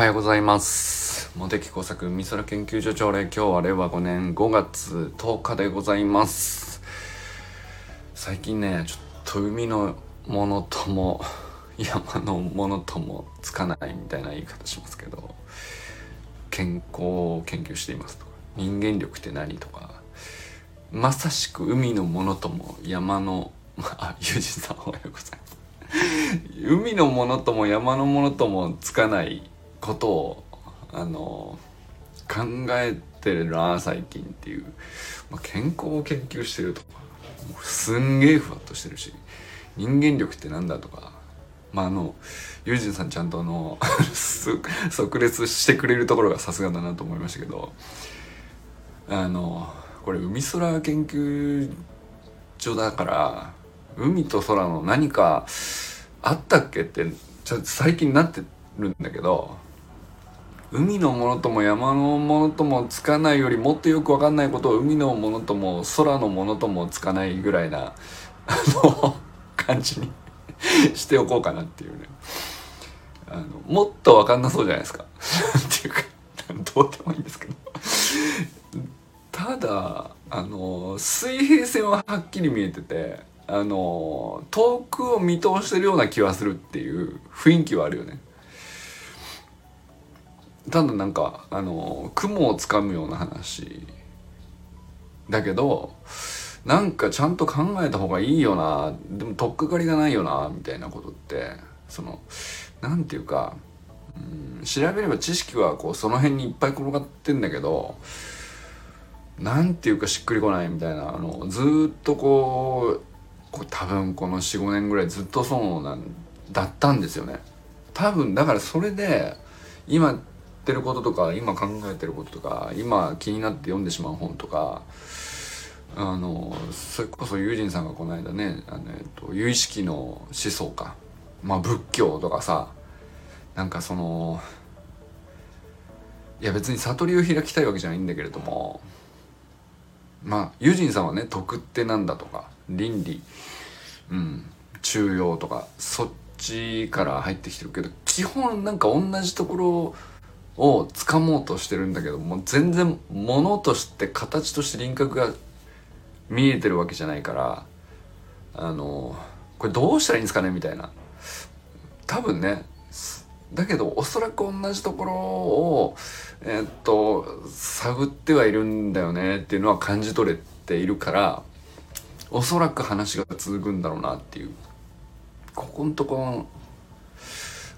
はようございます。茂木工作美空研究所朝礼今日は令和5年5月10日でございます。最近ねちょっと海のものとも山のものともつかないみたいな言い方しますけど健康を研究していますとか人間力って何とかまさしく海のものとも山のあゆうじさんおはようございます。海のものとも山のものともつかないことをあの考えてるな最近っていう、まあ、健康を研究してるとか。すんげえふわっとしてるし。人間力ってなんだとか。まああのユージンさんちゃんとあの 即列してくれるところがさすがだなと思いましたけど。あのこれ海空研究所だから海と空の何かあったっけってちょ最近なってるんだけど。海のものとも山のものともつかないよりもっとよくわかんないことを海のものとも空のものともつかないぐらいな あの感じに しておこうかなっていうね。あのもっとわかんなそうじゃないですか。っていうかどうでもいいんですけど。ただあの水平線ははっきり見えててあの遠くを見通してるような気はするっていう雰囲気はあるよね。ただなんかあの雲をつかむような話だけどなんかちゃんと考えた方がいいよなでも取っかかりがないよなみたいなことってそのなんていうかうん調べれば知識はこうその辺にいっぱい転がってんだけどなんていうかしっくりこないみたいなあのずっとこうこ多分この45年ぐらいずっとそうなんだったんですよね。多分だからそれで今ってることとか今考えてることとか今気になって読んでしまう本とかあのそれこそユージンさんがこの間ねあの、えっと、有意識の思想かまあ仏教とかさなんかそのいや別に悟りを開きたいわけじゃないんだけれどもまあユージンさんはね徳ってなんだとか倫理うん中庸とかそっちから入ってきてるけど基本なんか同じところを掴もうとしてるんだけども全然物として形として輪郭が見えてるわけじゃないからあのこれどうしたらいいんですかね？みたいな。多分ねだけどおそらく同じところをえー、っと探ってはいるんだよねっていうのは感じ取れているからおそらく話が続くんだろうなっていう。ここのとこ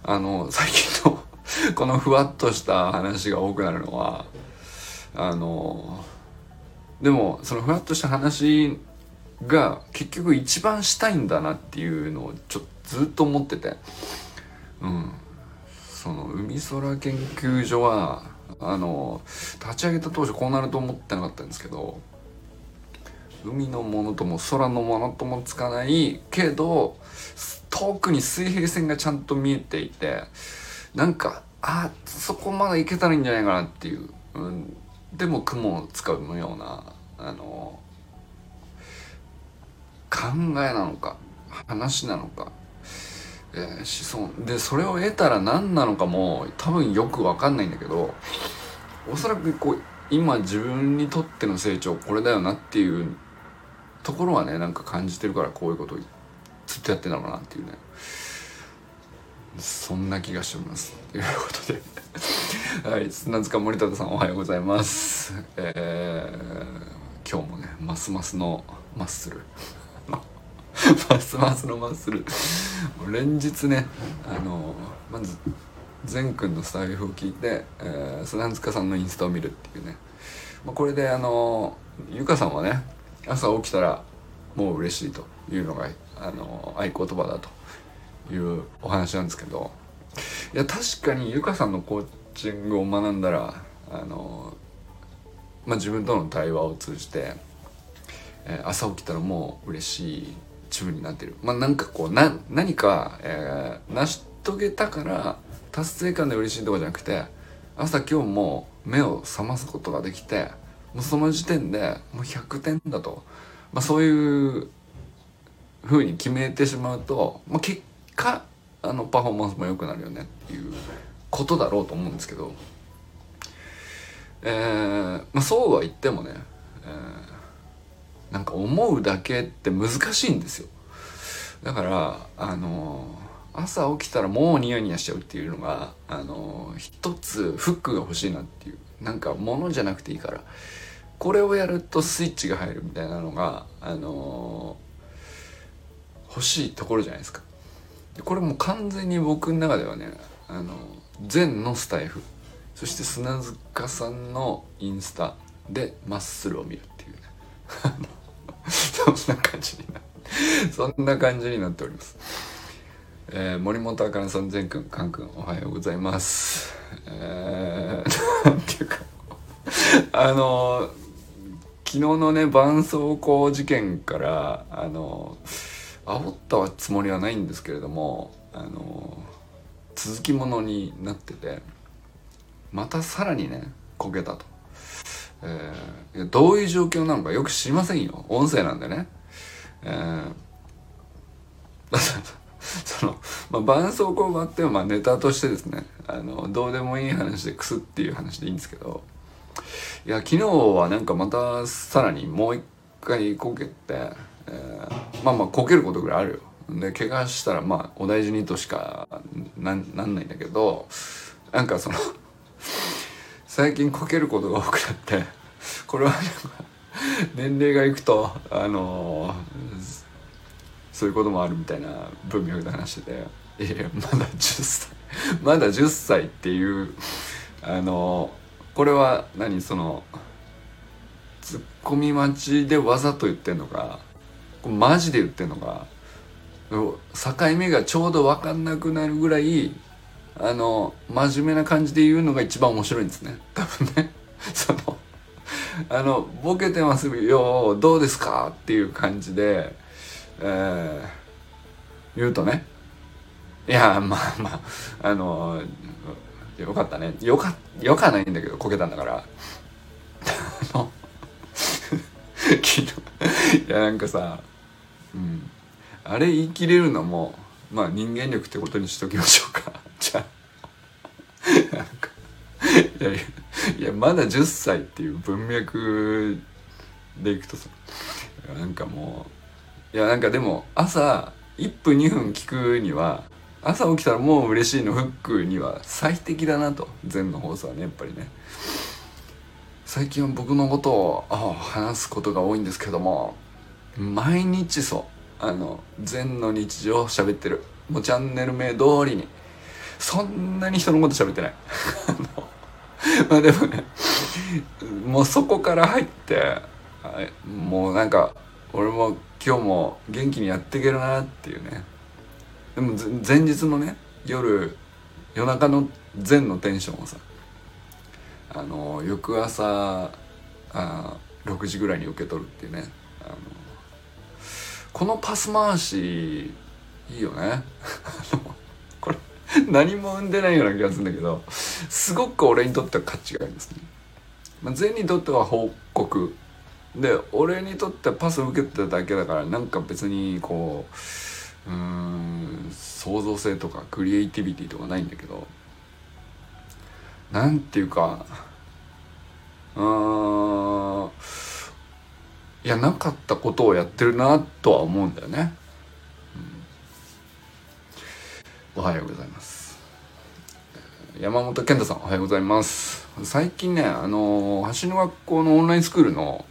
あの最近の このふわっとした話が多くなるのはあのでもそのふわっとした話が結局一番したいんだなっていうのをちょっとずっと思ってて。うん。その海空研究所はあの立ち上げた当初こうなると思ってなかったんですけど海のものとも空のものともつかないけど遠くに水平線がちゃんと見えていてなんかあそこまで行けたらいいんじゃないかなっていう、うん、でも雲を使うようなあの考えなのか話なのか、えー、思想。でそれを得たら何なのかも多分よく分かんないんだけどおそらくこう今自分にとっての成長これだよなっていうところはねなんか感じてるからこういうことをずっとやってんだろうなっていうね。そんな気がします。ということで。はい砂塚森田さんおはようございます。えー、今日もねますますのマッスル。ますますのマッスル。連日ねあのまず善くんのスタイルを聞いて、えー、砂塚さんのインスタを見るっていうね、まあ、これであのゆかさんはね朝起きたらもう嬉しいというのがあの合言葉だと。いうお話なんですけどいや確かにゆかさんのコーチングを学んだらあの、まあ、自分との対話を通じて、えー、朝起きたらもう嬉しい自分になってる。まあなんかこうな何か、えー、成し遂げたから達成感で嬉しいとかじゃなくて朝今日も目を覚ますことができてもうその時点でもう100点だと、まあ、そういうふうに決めてしまうと、まあ、結果あのパフォーマンスも良くなるよねっていうことだろうと思うんですけど、えーまあ、そうは言ってもね、えー、なんか思うだけって難しいんですよ。だからあのー、朝起きたらもうニヤニヤしちゃうっていうのがあのー、一つフックが欲しいなっていう。なんか物じゃなくていいからこれをやるとスイッチが入るみたいなのがあの欲しいところじゃないですか。これも完全に僕の中ではねあの禅のスタイフそして砂塚さんのインスタでマッスルを見るっていうね そんな感じになそんな感じになっております。えー、森本あかねさん、善くん、かんくん、おはようございます。えー、なんていうかあの昨日のね、絆創膏事件から、あの煽ったつもりはないんですけれども、あの続きものになってて、またさらにね、こけたと。えー、どういう状況なのかよく知りませんよ。音声なんでね。えー、その、まあ、絆創膏があっても、まあ、ネタとしてですね、あの、どうでもいい話でクスっていう話でいいんですけど、いや、昨日はなんかまたさらにもう一回こけて、えー、まあまあこけることぐらいあるよ。で、怪我したらまあお大事にとしかなんなんないんだけど、なんかその最近こけることが多くなって、これは年齢がいくとあのそういうこともあるみたいな文脈で話してていやまだ10歳まだ10歳っていうあのこれは何そのツッコミ待ちでわざと言ってんのかマジで言ってんのか。境目がちょうど分かんなくなるぐらいあの真面目な感じで言うのが一番面白いんですね。多分ね。そのあのボケてますよどうですかっていう感じで、えー、言うとね。いやまあまああのよかったね。よかよかないんだけどこけたんだから。あの 昨日いやなんかさあれ言い切れるのもまあ人間力ってことにしときましょうか。じゃあ。なんかいやいやいやまだ10歳っていう文脈でいくとさなんかもういやなんかでも朝1分2分聞くには朝起きたらもう嬉しいのフックには最適だなと禅の放送はねやっぱりね。最近は僕のことを話すことが多いんですけども毎日そう。あの禅の日常を喋ってる。もうチャンネル名通りに。そんなに人のこと喋ってない。まあでもねもうそこから入ってもうなんか俺も今日も元気にやっていけるなっていうね。でも前日のね夜夜中の前のテンションをさあの翌朝あ6時ぐらいに受け取るっていうね。このパス回しいいよね これ何も生んでないような気がするんだけどすごく俺にとっては価値がありますね。まあ、にとっては報告で俺にとってはパスを受けてただけだからなんか別にこううん創造性とかクリエイティビティとかないんだけどなんていうかうんいやなかったことをやってるなとは思うんだよね。おはようございます。山本健太さんおはようございます。最近ねあの橋の学校のオンラインスクールの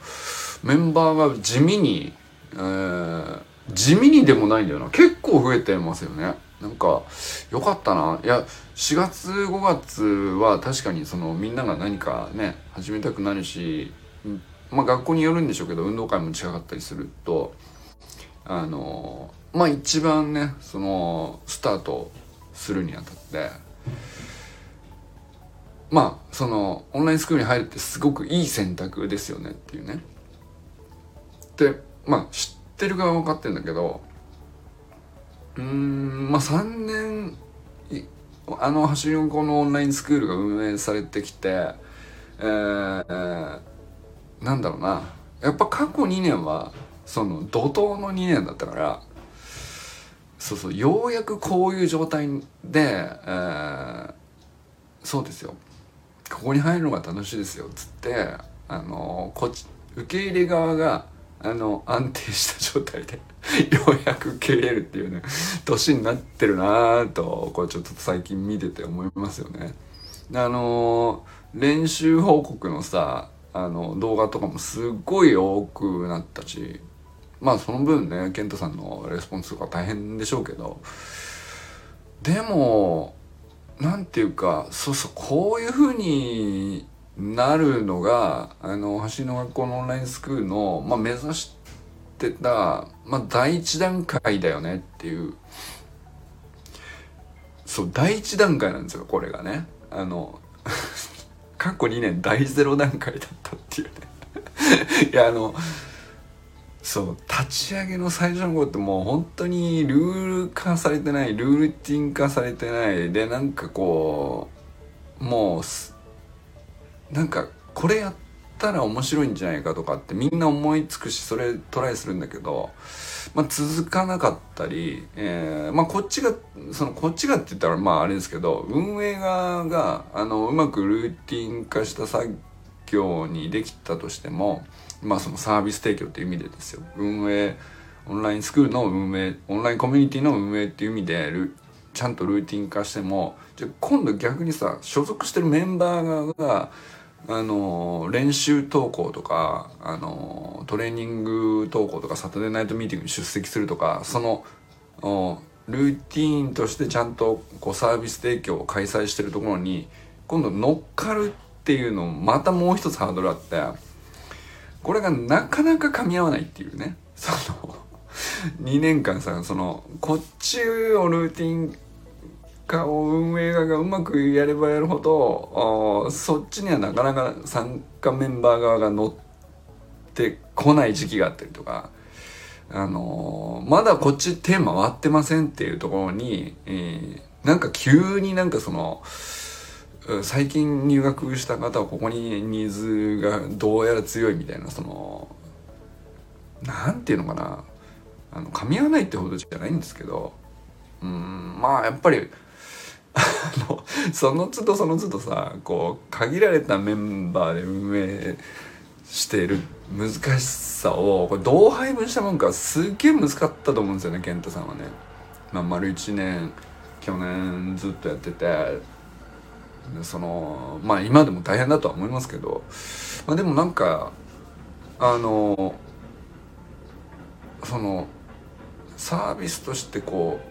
メンバーが地味に、えー、地味にでもないんだよな。結構増えてますよね。なんかよかったな。いや4月5月は確かにそのみんなが何かね始めたくなるしまあ学校によるんでしょうけど運動会も近かったりするとあのまあ一番ねそのスタートするにあたってまあそのオンラインスクールに入るってすごくいい選択ですよねっていうね。でまあ知ってる側は分かってるんだけどうんまあ3年あの走りの子のオンラインスクールが運営されてきてえー、なんだろうなやっぱ過去2年はその怒涛の2年だったからそうそうようやくこういう状態で、えー、そうですよここに入るのが楽しいですよっつってあのこっち受け入れ側があの安定した状態で ようやく受け入れるっていうね年になってるなぁとこれちょっと最近見てて思いますよね。あの練習報告のさあの動画とかもすっごい多くなったしまあその分ね健太さんのレスポンスとか大変でしょうけどでもなんていうかそうそうこういうふうになるのがあの橋の学校のオンラインスクールの、まあ、目指してた、まあ、第一段階だよねっていうそう第一段階なんですよこれがね。あの過去2年第0段階だったっていうね。いやあのそう立ち上げの最初の頃ってもう本当にルール化されてないルーティン化されてない。でなんかこうもうなんかこれやったら面白いんじゃないかとかってみんな思いつくしそれトライするんだけど、まあ、続かなかったり、えー、まあこっちがそのこっちがって言ったらまああれですけど運営側があのうまくルーティン化した作業にできたとしてもまあそのサービス提供っていう意味でですよ。運営オンラインスクールの運営オンラインコミュニティの運営っていう意味でちゃんとルーティン化してもじゃ今度逆にさ所属してるメンバー側があの練習投稿とかあのトレーニング投稿とかサタデーナイトミーティングに出席するとかそのルーティーンとしてちゃんとこうサービス提供を開催してるところに今度乗っかるっていうのまたもう一つハードルあってこれがなかなか噛み合わないっていうね。その2年間さそのこっちをルーティン化を運営側がうまくやればやるほどそっちにはなかなか参加メンバー側が乗ってこない時期があったりとか。あのー、まだこっち手回ってませんっていうところに、えー、なんか急になんかその、最近入学した方はここにニーズがどうやら強いみたいなそのなんていうのかなあの噛み合わないってほどじゃないんですけどうんまあやっぱり その都度その都度さこう限られたメンバーで運営している難しさをこれどう配分したもんかすっげえ難かったと思うんですよね健太さんはね。まあ、丸1年去年ずっとやっててそのまあ今でも大変だとは思いますけど、まあ、でもなんかあのそのサービスとしてこう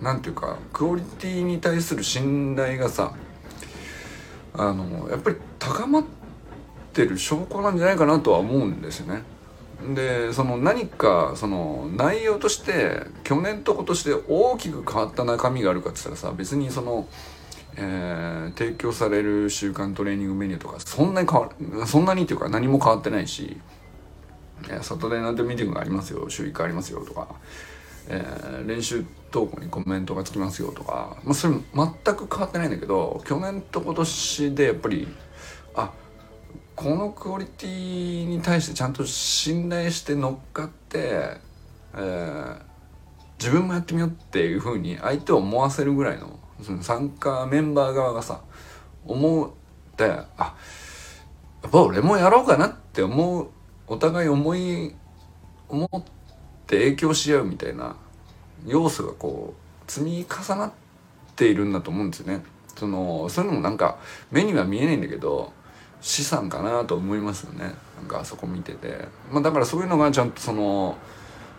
なんていうかクオリティに対する信頼がさあのやっぱり高まってる証拠なんじゃないかなとは思うんですよね。でその何かその内容として去年と今年で大きく変わった中身があるかって言ったらさ別にそのえー、提供される週間トレーニングメニューとかそんなに変わそんなにっていうか何も変わってないし、サタデーナイトミーティングがありますよ週1回ありますよとか、えー、練習投稿にコメントがつきますよとか、まあ、それ全く変わってないんだけど去年と今年でやっぱりあこのクオリティに対してちゃんと信頼して乗っかって、えー、自分もやってみようっていうふうに相手を思わせるぐらいのその参加メンバー側がさ思ってあやっぱ俺もやろうかなって思うお互い思い思って影響し合うみたいな要素がこう積み重なっているんだと思うんですよね。そのそういうのもなんか目には見えないんだけど資産かなと思いますよね。なんかあそこ見てて、まあ、だからそういうのがちゃんとその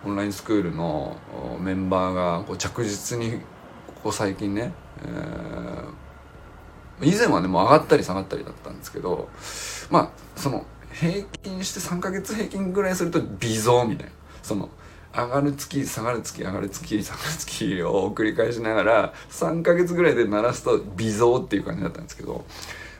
オンラインスクールのメンバーがこう着実にここ最近ねえー、以前はねもう上がったり下がったりだったんですけどまあその平均して3ヶ月平均ぐらいすると微増みたいな。その上がる月下がる月上がる月下がる月を繰り返しながら3ヶ月ぐらいで鳴らすと微増っていう感じだったんですけど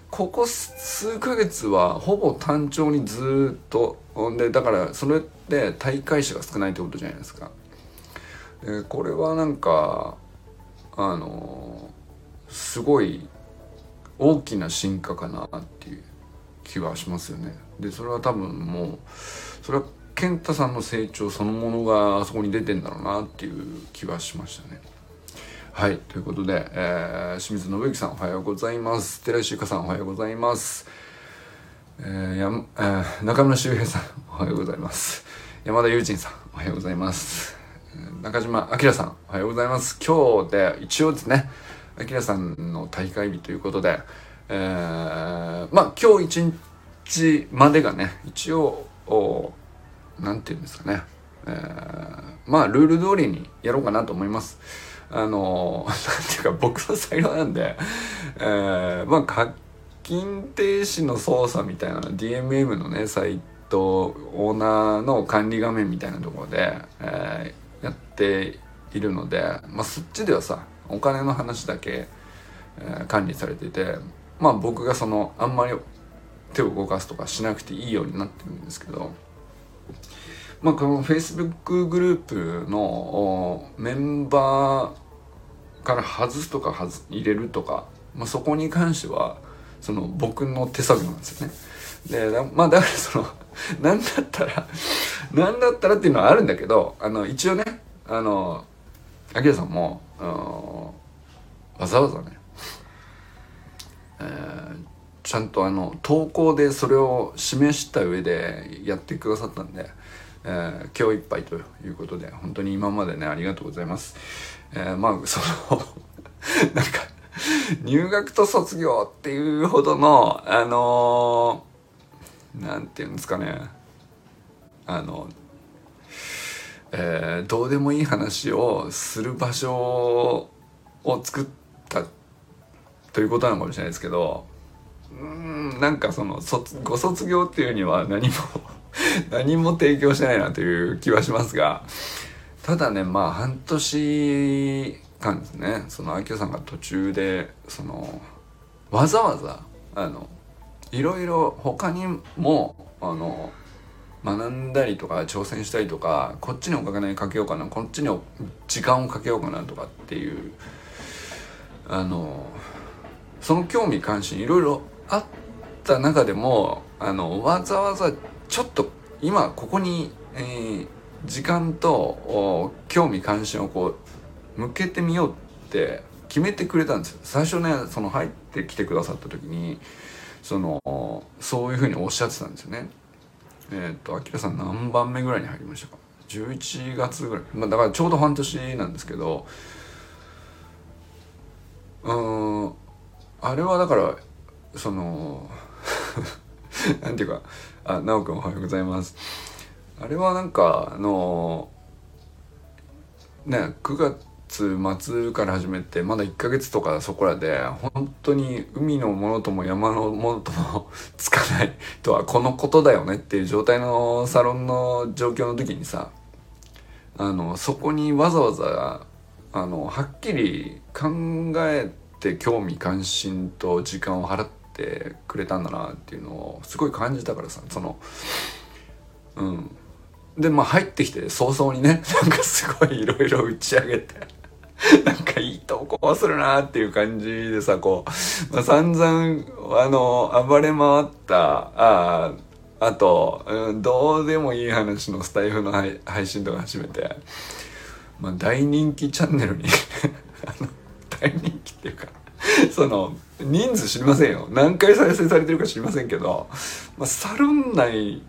ここ数ヶ月はほぼ単調にずっとでだからそれって大会者が少ないってことじゃないですか。でこれはなんかあのすごい大きな進化かなっていう気はしますよね。でそれは多分もうそれは健太さんの成長そのものがあそこに出てんだろうなっていう気はしましたね。はい、ということで、えー、清水信之さんおはようございます。寺石ゆかさんおはようございます。えー、やえー、中村修平さんおはようございます。山田友人さんおはようございます。中島明さんおはようございます。今日で一応ですね、明さんの大会日ということで、えー、まあ今日一日までがね、一応、おなんていうんですかね、えー、まあルール通りにやろうかなと思います。あの、なんていうか僕の才能なんで、えー、まあ課金停止の操作みたいな DMM のね、サイト、オーナーの管理画面みたいなところで、えー、やっているので、まあそっちではさ、お金の話だけ、えー、管理されてて、まあ僕がその、あんまり手を動かすとかしなくていいようになってるんですけど、まあ、この Facebook グループのメンバーから外すとか外入れるとか、まあ、そこに関してはその僕の手作業なんですよね。でまあだからその 何だったら何だったらっていうのはあるんだけどあの一応ねあのアキラさんもわざわざね、えー、ちゃんとあの投稿でそれを示した上でやってくださったんで。えー、今日いっぱいということで本当に今までねありがとうございます。えー、まあその なんか入学と卒業っていうほどのあのー、なんていうんですかねあのえー、どうでもいい話をする場所を作ったということなのかもしれないですけどうんなんかそのご卒業っていうには何も 何も提供してないなという気はしますがただねまあ半年間ですねその秋さんが途中でそのわざわざあのいろいろ他にもあの学んだりとか挑戦したりとかこっちにお金かけようかなこっちに時間をかけようかなとかっていうあのその興味関心いろいろあった中でもあのわざわざちょっと今ここに、えー、時間と興味関心をこう向けてみようって決めてくれたんですよ。最初ねその入ってきてくださった時にそのそういうふうにおっしゃってたんですよね。えっ、とあきらさん何番目ぐらいに入りましたか？11月ぐらい、まあ、だからちょうど半年なんですけどうんあれはだからその なんていうかあ、なおくんおはようございます。あれはなんか、あのね、9月末から始めて、まだ1ヶ月とかそこらで、本当に海のものとも山のものともつかないとはこのことだよねっていう状態のサロンの状況の時にさ、あの、そこにわざわざ、あの、はっきり考えて興味関心と時間を払っててくれたんだなっていうのをすごい感じたからさそのうん。でまあ入ってきて早々にね なんかすごいいろいろ打ち上げて なんかいい投稿するなっていう感じでさこう、まあ、散々あの暴れ回ったああと、うん、どうでもいい話のスタイフの配信とか始めて、まあ、大人気チャンネルに あの大人気っていうかその人数知りませんよ何回再生されてるか知りませんけど、まあ、サロン内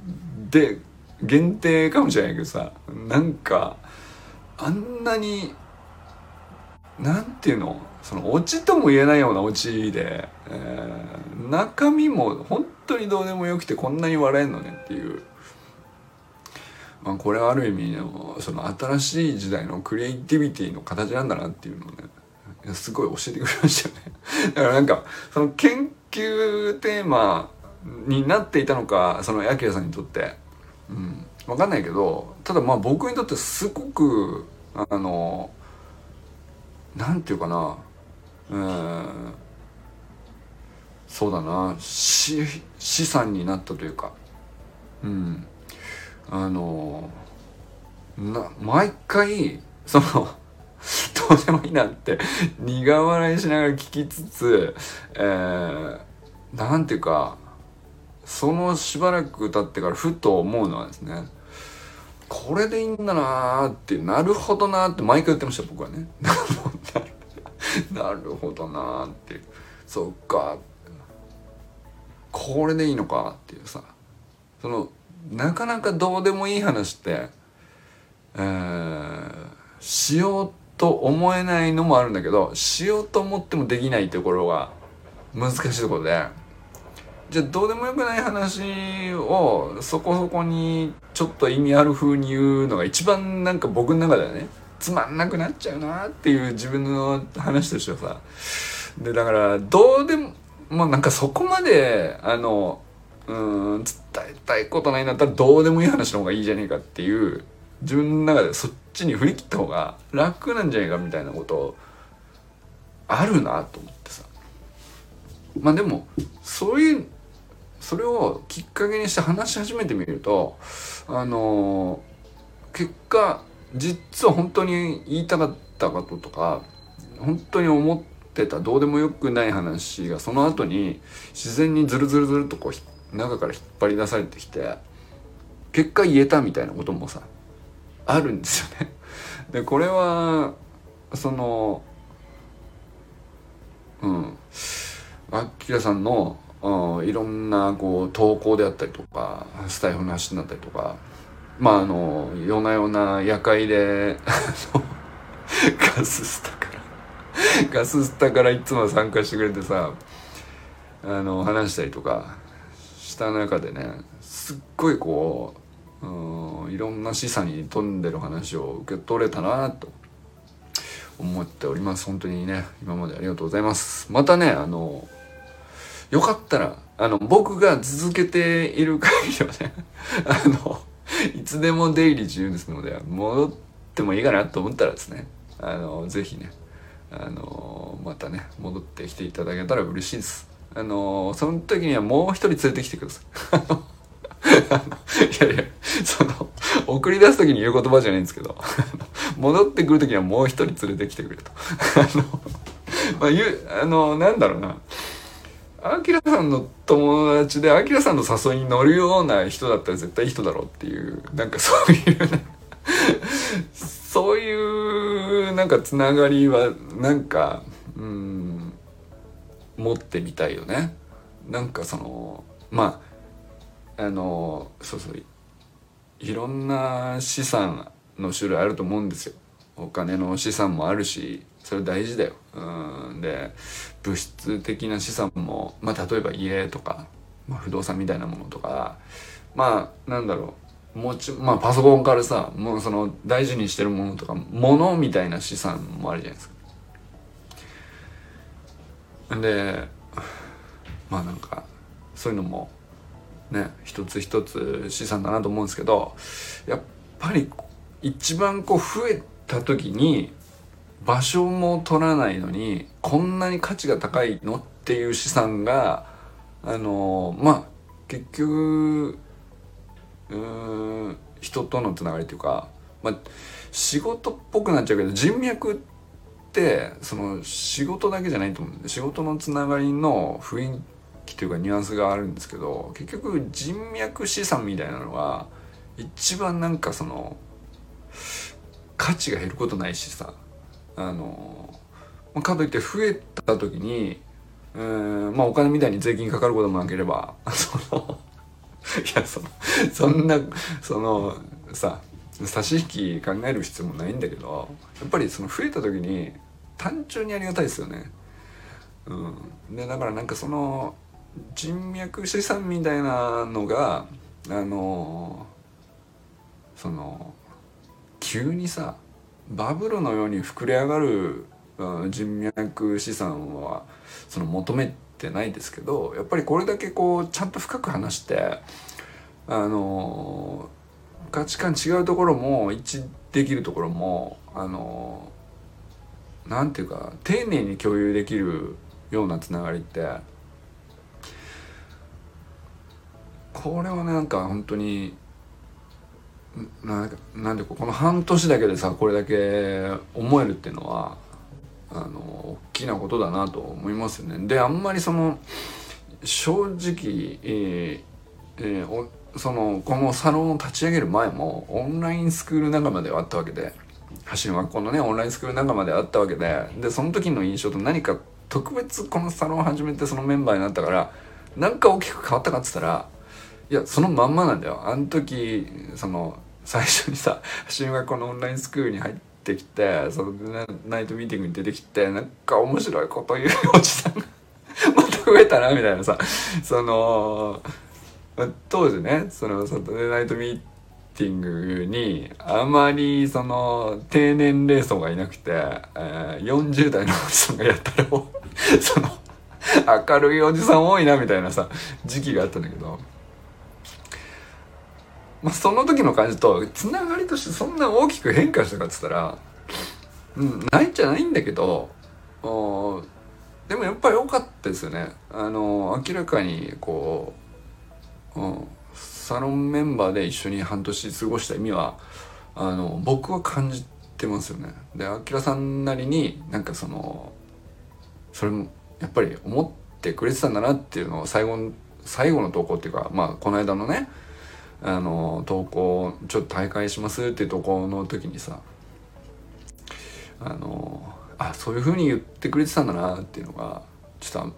で限定かもしれないけどさなんかあんなになんていうの？そのオチとも言えないようなオチで、えー、中身も本当にどうでもよくてこんなに笑えんのねっていう。まあ、これはある意味その新しい時代のクリエイティビティの形なんだなっていうのをねすごい教えてくれましたよね。だからなんかその研究テーマになっていたのかそのヤキラさんにとって。うん。分かんないけどただまあ僕にとってすごくあのなんていうかな。うん。そうだな。資資産になったというか。うん。あのな毎回そのどうでもいいなって苦笑いしながら聞きつつ、えー、なんていうかそのしばらく経ってからふと思うのはですねこれでいいんだなーってなるほどなーって毎回言ってました僕は ね。なるほどなーってそっか。これでいいのかっていうさ。そのなかなかどうでもいい話って、えー、しようと思えないのもあるんだけどしようと思ってもできないところが難しいところで。じゃあどうでもよくない話をそこそこにちょっと意味ある風に言うのが一番なんか僕の中ではねつまんなくなっちゃうなっていう自分の話としてはさ。でだからどうでもまあなんかそこまであのうん伝えたいことないんだったらどうでもいい話の方がいいじゃねえかっていう自分の中でそっちに振り切った方が楽なんじゃないかみたいなことあるなと思ってさ。まあでもそういうそれをきっかけにして話し始めてみるとあの結果実は本当に言いたかったこととか本当に思ってたどうでもよくない話がその後に自然にズルズルズルとこう中から引っ張り出されてきて結果言えたみたいなこともさあるんですよね。でこれはそのうんあきらさんのうんいろんなこう投稿であったりとかスタイフの話になったりとかまああの夜な夜な夜会で ガススタからガススタからいつも参加してくれてさあの話したりとかした中でねすっごいこう、うん、いろんな示唆に富んでる話を受け取れたなと思っております。本当にね今までありがとうございます。またねあのよかったらあの僕が続けている限りはね あのいつでも出入り自由ですので戻ってもいいかなと思ったらですねあのぜひねあのまたね戻ってきていただけたら嬉しいです。あのその時にはもう一人連れてきてください。いやいやその送り出す時に言う言葉じゃないんですけど 戻ってくる時にはもう一人連れてきてくれと。あのまあ言うあのなんだろうな。アキラさんの友達でアキラさんの誘いに乗るような人だったら絶対いい人だろうっていうなんか そういうそういうなんかつながりはなんかうん持ってみたいよね。なんかそのまああのそうそういろんな資産の種類あると思うんですよお金の資産もあるしそれ大事だよ。うんで物質的な資産も、まあ、例えば家とか、まあ、不動産みたいなものとかまあなんだろうもちまあパソコンからさもうその大事にしてるものとか物みたいな資産もあるじゃないですか。でまあなんかそういうのもね一つ一つ資産だなと思うんですけどやっぱり一番こう増えた時に場所も取らないのにこんなに価値が高いのっていう資産があのまあ結局うん人とのつながりというか、まあ、仕事っぽくなっちゃうけど人脈ってその仕事だけじゃないと思うんで仕事のつながりの雰囲気というかニュアンスがあるんですけど結局人脈資産みたいなのは一番なんかその価値が減ることないしさあのかといって増えた時にうんまあお金みたいに税金かかることもなければ そのいやそのそんなそのさ差し引き考える必要もないんだけどやっぱりその増えた時に単純にありがたいですよね。うん、でだからなんかその人脈資産みたいなのがあのその急にさバブルのように膨れ上がる、人脈資産はその求めてないですけどやっぱりこれだけこうちゃんと深く話してあの価値観違うところも一致できるところもあのなんていうか丁寧に共有できるようなつながりってこれはなんか本当にななんでこの半年だけでさこれだけ思えるっていうのはあの大きなことだなと思いますよね。であんまりその正直、えーえー、そのこのサロンを立ち上げる前もオンラインスクール仲間ではあったわけで走る学校のねオンラインスクール仲間であったわけででその時の印象と何か特別このサロンを始めてそのメンバーになったから何か大きく変わったかっつったらいやそのまんまなんだよあの時その最初にさ 進学校のオンラインスクールに入ってきてそのナイトミーティングに出てきてなんか面白いこと言うおじさんが また増えたなみたいなさその当時ねそのサタデーナイトミーティングにあまりその低年齢層がいなくて、えー、40代のおじさんがやったらその明るいおじさん多いなみたいなさ時期があったんだけど。まあ、その時の感じとつながりとしてそんな大きく変化したかっつったら、うん、ないんじゃないんだけどでもやっぱり良かったですよね。あの明らかにこう、うん、サロンメンバーで一緒に半年過ごした意味はあの僕は感じてますよね。であきらさんなりになんかそのそれもやっぱり思ってくれてたんだなっていうのを最後の最後の投稿っていうかまあこの間のねあの投稿ちょっと大会しますっていう投稿の時にさあのあそういうふうに言ってくれてたんだなっていうのがちょっと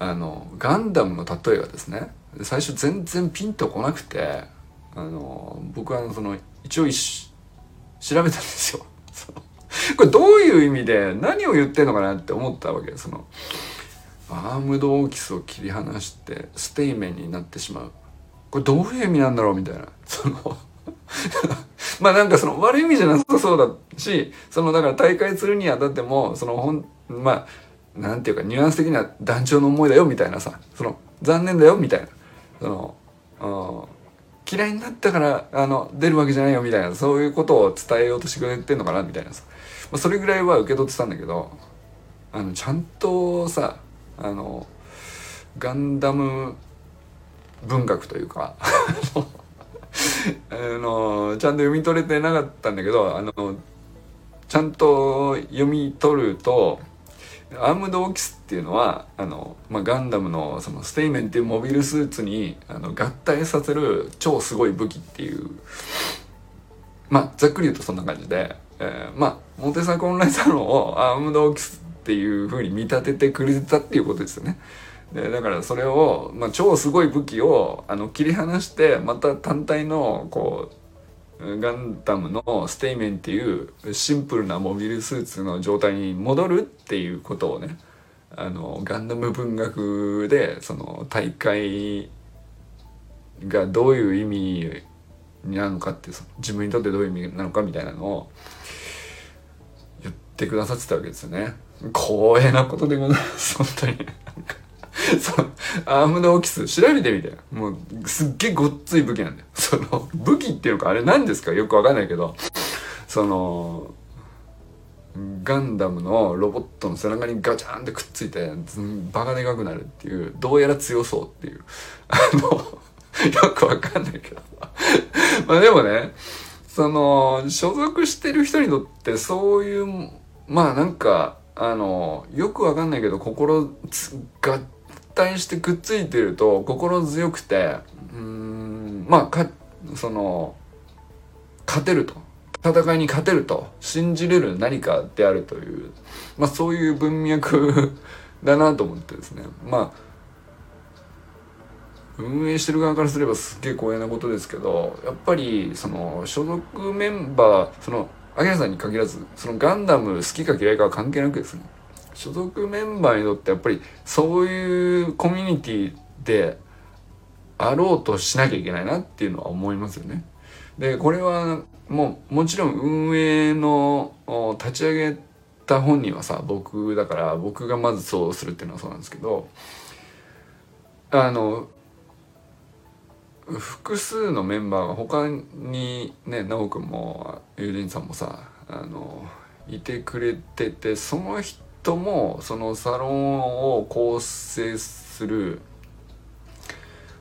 あのガンダムの例えがですね最初全然ピンとこなくてあの僕はその一応調べたんですよ。これどういう意味で何を言ってんのかなって思ったわけそのアームドオーキスを切り離してステイメンになってしまう。これどういう意味なんだろうみたいな。その まあなんかその悪い意味じゃなさそうだしそのだから大会するにあたってもそのほんまあなんていうかニュアンス的な団長の思いだよみたいなさその残念だよみたいな。その嫌いになったからあの出るわけじゃないよみたいなそういうことを伝えようとしてくれてんのかなみたいなさ、まあ、それぐらいは受け取ってたんだけどあのちゃんとさあのガンダム文学というか あのちゃんと読み取れてなかったんだけどあのちゃんと読み取るとアームドオキスっていうのはあの、まあ、ガンダムのそのステイメンっていうモビルスーツにあの合体させる超すごい武器っていうまあざっくり言うとそんな感じで、えー、まあモテサコンライサロンをアームドオキスっていう風に見立ててくれてたっていうことですよね。でだからそれを、まあ、超すごい武器をあの切り離してまた単体のこうガンダムのステイメンっていうシンプルなモビルスーツの状態に戻るっていうことをねあのガンダム文学でその大会がどういう意味なのかってその自分にとってどういう意味なのかみたいなのを言ってくださってたわけですよね。光栄なことでございます本当に。その、アームドオキス調べてみて。もう、すっげえごっつい武器なんだよ。その、武器っていうかあれ何ですか？よくわかんないけど、その、ガンダムのロボットの背中にガチャンってくっついて、バカでかくなるっていう、どうやら強そうっていう。あの、よくわかんないけど。まあでもね、その、所属してる人にとってそういう、まあなんか、あの、よくわかんないけど、心が体してくっついてると心強くてうんまあかその勝てると。戦いに勝てると。信じれる何かであるという、まあ、そういう文脈だなと思ってですね。まあ運営してる側からすればすっげえ光栄なことですけどやっぱりその所属メンバーそのアキラさんに限らずそのガンダム好きか嫌いかは関係なくですね。所属メンバーにとってやっぱりそういうコミュニティであろうとしなきゃいけないなっていうのは思いますよね。でこれはもうもちろん運営の立ち上げた本人はさ僕だから僕がまずそうするっていうのはそうなんですけどあの複数のメンバーが他にね奈くんも友人さんもさあのいてくれててその人ともそのサロンを構成する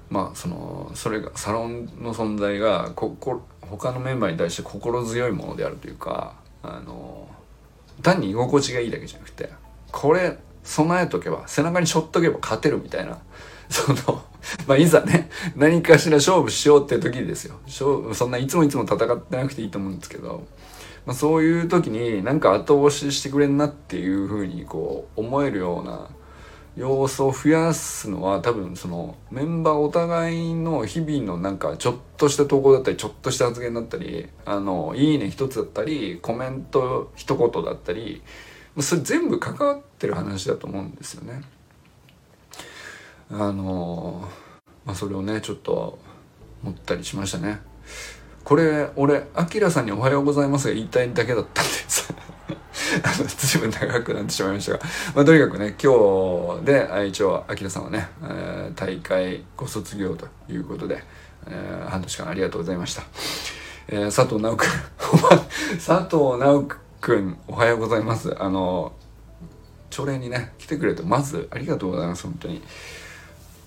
まあそのそれがサロンの存在がここ他のメンバーに対して心強いものであるというかあの単に居心地がいいだけじゃなくてこれ備えとけば背中に背負っとけば勝てるみたいな そのまあいざね何かしら勝負しようって時ですよ。そんないつもいつも戦ってなくていいと思うんですけどまあ、そういう時になんか後押ししてくれんなっていうふうにこう思えるような要素を増やすのは多分そのメンバーお互いの日々のなんかちょっとした投稿だったりちょっとした発言だったりあのいいね一つだったりコメント一言だったりそれ全部関わってる話だと思うんですよね。あのまあ、それをねちょっと思ったりしましたね。これ俺アキラさんに「おはようございます」が言いたいだけだったんです。あの随分長くなってしまいましたが、まあ、とにかくね今日で一応アキラさんはね、えー、大会ご卒業ということで、えー、半年間ありがとうございました、えー、佐藤直君佐藤直君おはようございます。あの朝礼にね来てくれてまずありがとうございます本当に。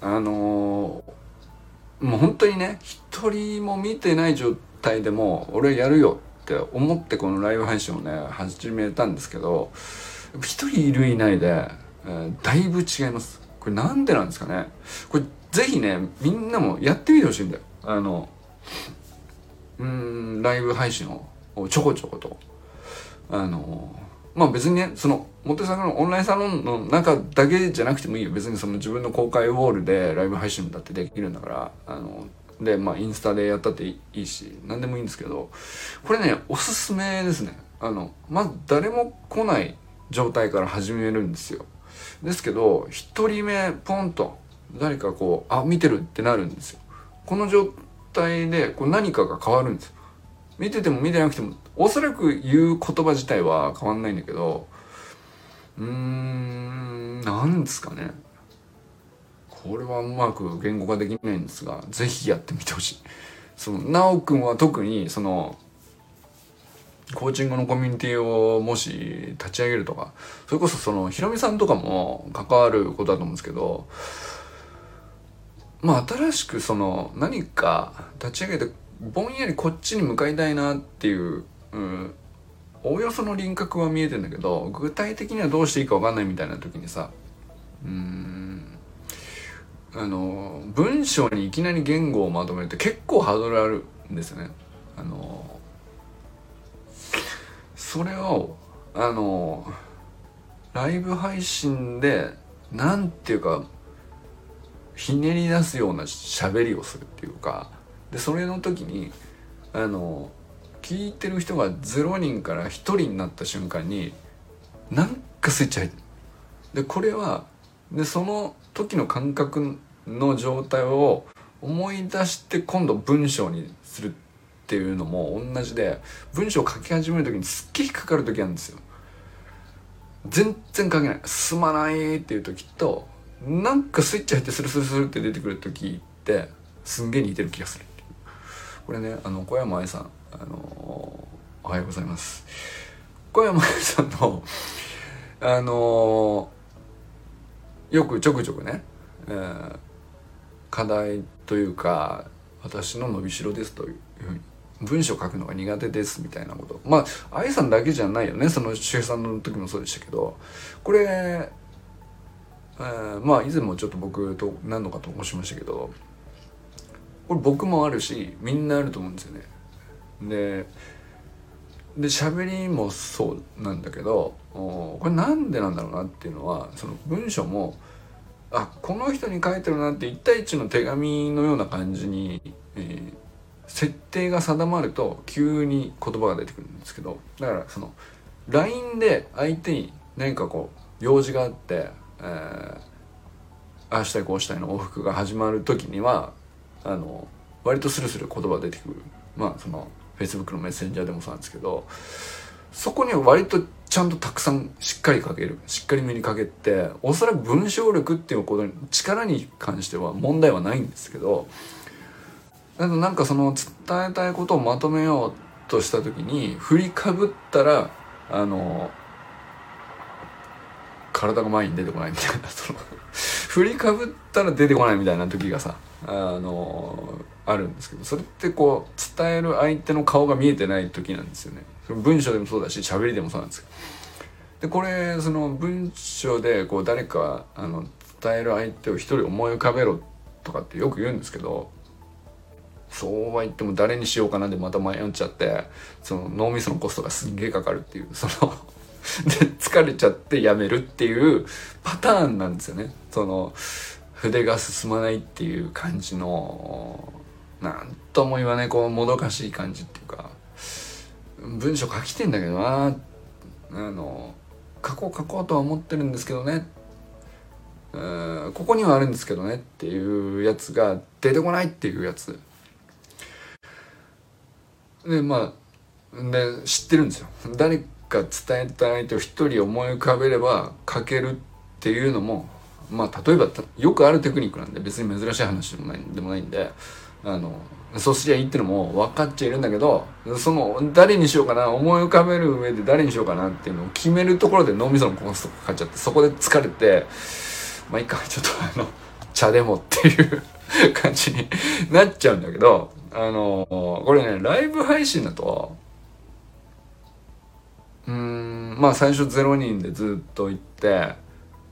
あのもう本当にね一人も見てない状態態でも俺やるよって思ってこのライブ配信をね始めたんですけど一人いるいないで、えー、だいぶ違います。これなんでなんですかね。これぜひねみんなもやってみてほしいんだよ。あのうんライブ配信をちょこちょこと。あのまあ別にねそのモテサのオンラインサロンの中だけじゃなくてもいいよ。別にその自分の公開ウォールでライブ配信だってできるんだからあので、まあ、インスタでやったっていいし、何でもいいんですけど、これね、おすすめですね。あの、まず誰も来ない状態から始めるんですよ。ですけど、一人目、ポンと、誰かこう、あ、見てるってなるんですよ。この状態で、こう何かが変わるんですよ。見てても見てなくても、おそらく言う言葉自体は変わんないんだけど、うーん、なんですかね。これはうまく言語化できないんですが是非やってみてほしい。その奈くんは特にそのコーチングのコミュニティをもし立ち上げるとかそれこそそのひろみさんとかも関わることだと思うんですけどまあ新しくその何か立ち上げてぼんやりこっちに向かいたいなっていう、うん、おおよその輪郭は見えてんだけど具体的にはどうしていいか分かんないみたいな時にさうんあの文章にいきなり言語をまとめるって結構ハードルあるんですよね。あのそれをあのライブ配信でなんていうかひねり出すような喋りをするっていうかでそれの時にあの聞いてる人が0人から1人になった瞬間になんかスイッチ入ってる。でこれはでその時の感覚の状態を思い出して今度文章にするっていうのも同じで文章を書き始める時にすっげえ引っかかる時あるんですよ。全然書けない。進まないっていう時となんかスイッチ入ってスルスルスルって出てくる時ってすんげえ似てる気がする。これねあの小山愛さんあのおはようございます。小山愛さんのあのよくちょくちょくね、えー、課題というか私の伸びしろですというふうに文章書くのが苦手ですみたいなこと。まあ愛さんだけじゃないよね。その周平さんの時もそうでしたけど。これ、えー、まあ以前もちょっと僕と何度かと申しましたけどこれ僕もあるしみんなあると思うんですよね。でで喋りもそうなんだけどこれなんでなんだろうなっていうのはその文章もあこの人に書いてるなって1対1の手紙のような感じに、えー、設定が定まると急に言葉が出てくるんですけどだからその LINE で相手に何かこう用事があって、えー、ああしたいこうしたいの往復が始まる時にはあの割とスルスル言葉出てくる。まあその Facebook のメッセンジャーでもそうなんですけどそこには割とちゃんとたくさんしっかり書ける。しっかりめに書けておそらく文章力っていうことに力に関しては問題はないんですけどなんかその伝えたいことをまとめようとした時に振りかぶったらあの体が前に出てこないみたいなその振りかぶったら出てこないみたいな時がさあのあるんですけどそれってこう伝える相手の顔が見えてない時なんですよね。文章でもそうだし喋りでもそうなんです。でこれその文章でこう誰かあの伝える相手を一人思い浮かべろとかってよく言うんですけどそうは言っても誰にしようかなでまた迷っちゃってその脳みそのコストがすんげえかかるっていうその疲れちゃってやめるっていうパターンなんですよね。その筆が進まないっていう感じのなんとも言わないこうもどかしい感じっていうか文章書きてんだけどな。あの書こう書こうとは思ってるんですけどね。ここにはあるんですけどねっていうやつが出てこないっていうやつ。でまあで知ってるんですよ。誰か伝えたいと一人思い浮かべれば書けるっていうのもまあ例えばよくあるテクニックなんで別に珍しい話でもないでもないんであのそうすりゃいいってのも分かっちゃいるんだけどその誰にしようかな思い浮かべる上で誰にしようかなっていうのを決めるところで脳みそのコンストかかっちゃってそこで疲れてまあいいかちょっとあの茶でもっていう 感じになっちゃうんだけどあのこれねライブ配信だとうんまあ最初0人でずっと行って、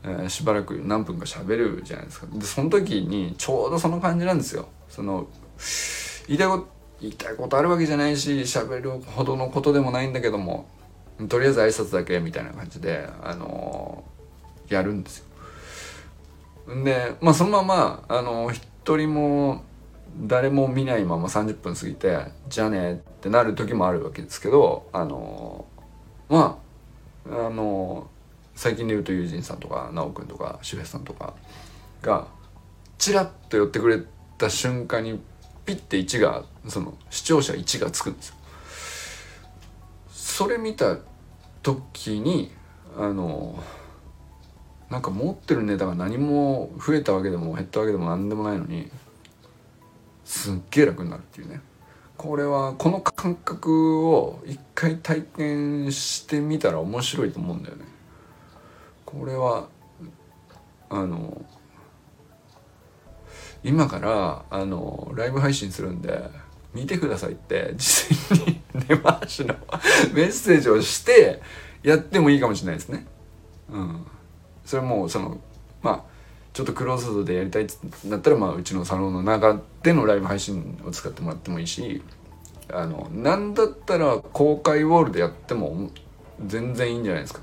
えー、しばらく何分か喋るじゃないですか。でその時にちょうどその感じなんですよ。その言いたいこと言いたいことあるわけじゃないし喋るほどのことでもないんだけどもとりあえず挨拶だけみたいな感じであのー、やるんですよ。でまあそのままあの一人も誰も見ないまま30分過ぎてじゃあねってなる時もあるわけですけどあのまああの最近で言うと友人さんとか奈くんとか周平さんとかがチラッと寄ってくれた瞬間にピッて1がその視聴者1がつくんですよ。それ見た時にあのなんか持ってるネタが何も増えたわけでも減ったわけでも何でもないのにすっげえ楽になるっていうねこれはこの感覚を一回体験してみたら面白いと思うんだよね。これはあの今からあのライブ配信するんで見てくださいって実際に根回しの メッセージをしてやってもいいかもしれないですね。うん。それもそのまあちょっとクローズドでやりたいってなったら、まあ、うちのサロンの中でのライブ配信を使ってもらってもいいしあのなんだったら公開ウォールでやっても全然いいんじゃないですか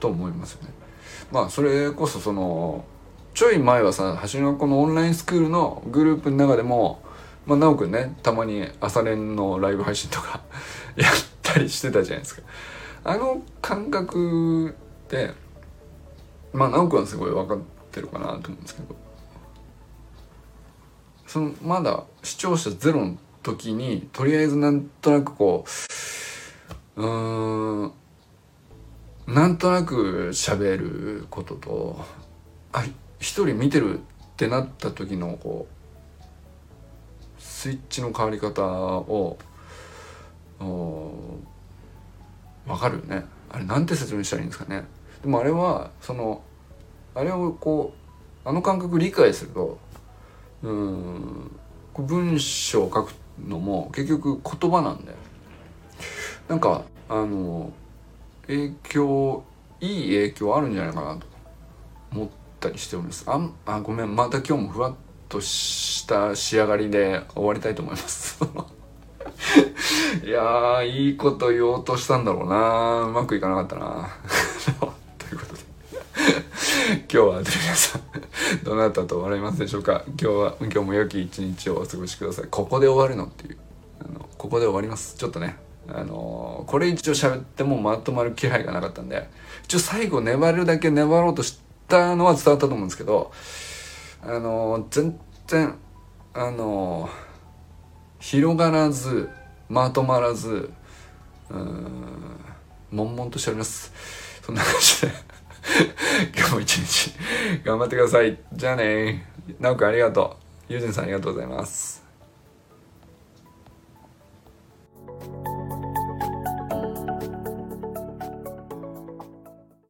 と思いますよね。まあそれこそそのちょい前はさ橋の学校のオンラインスクールのグループの中でもまあ直くんねたまに朝練のライブ配信とか やったりしてたじゃないですか。あの感覚ってまあ直くんはすごい分かっててるかなと思うんですけど。そのまだ視聴者ゼロの時にとりあえずなんとなくこううんなんとなく喋ることとあ一人見てるってなった時のこうスイッチの変わり方を分かるよね。あれなんて説明したらいいんですかね。でもあれはそのあれをこうあの感覚理解するとうん文章を書くのも結局言葉なんだよなんかあの影響いい影響あるんじゃないかなと思ったりしております。ああごめんまた今日もふわっとした仕上がりで終わりたいと思います。いやいいこと言おうとしたんだろうな。うまくいかなかったな。今日は皆さん どなたと笑いますでしょうか？今日は今日も良き一日をお過ごしください。ここで終わるのっていう。あのここで終わります。ちょっとね。あのこれ一応喋ってもまとまる気配がなかったんで。一応最後粘るだけ粘ろうとしたのは伝わったと思うんですけどあの全然あの広がらずまとまらずうん悶々としております。そんな感じで。今日も一日頑張ってください。じゃあね。なおくんありがとう。ゆうじんさんありがとうございます。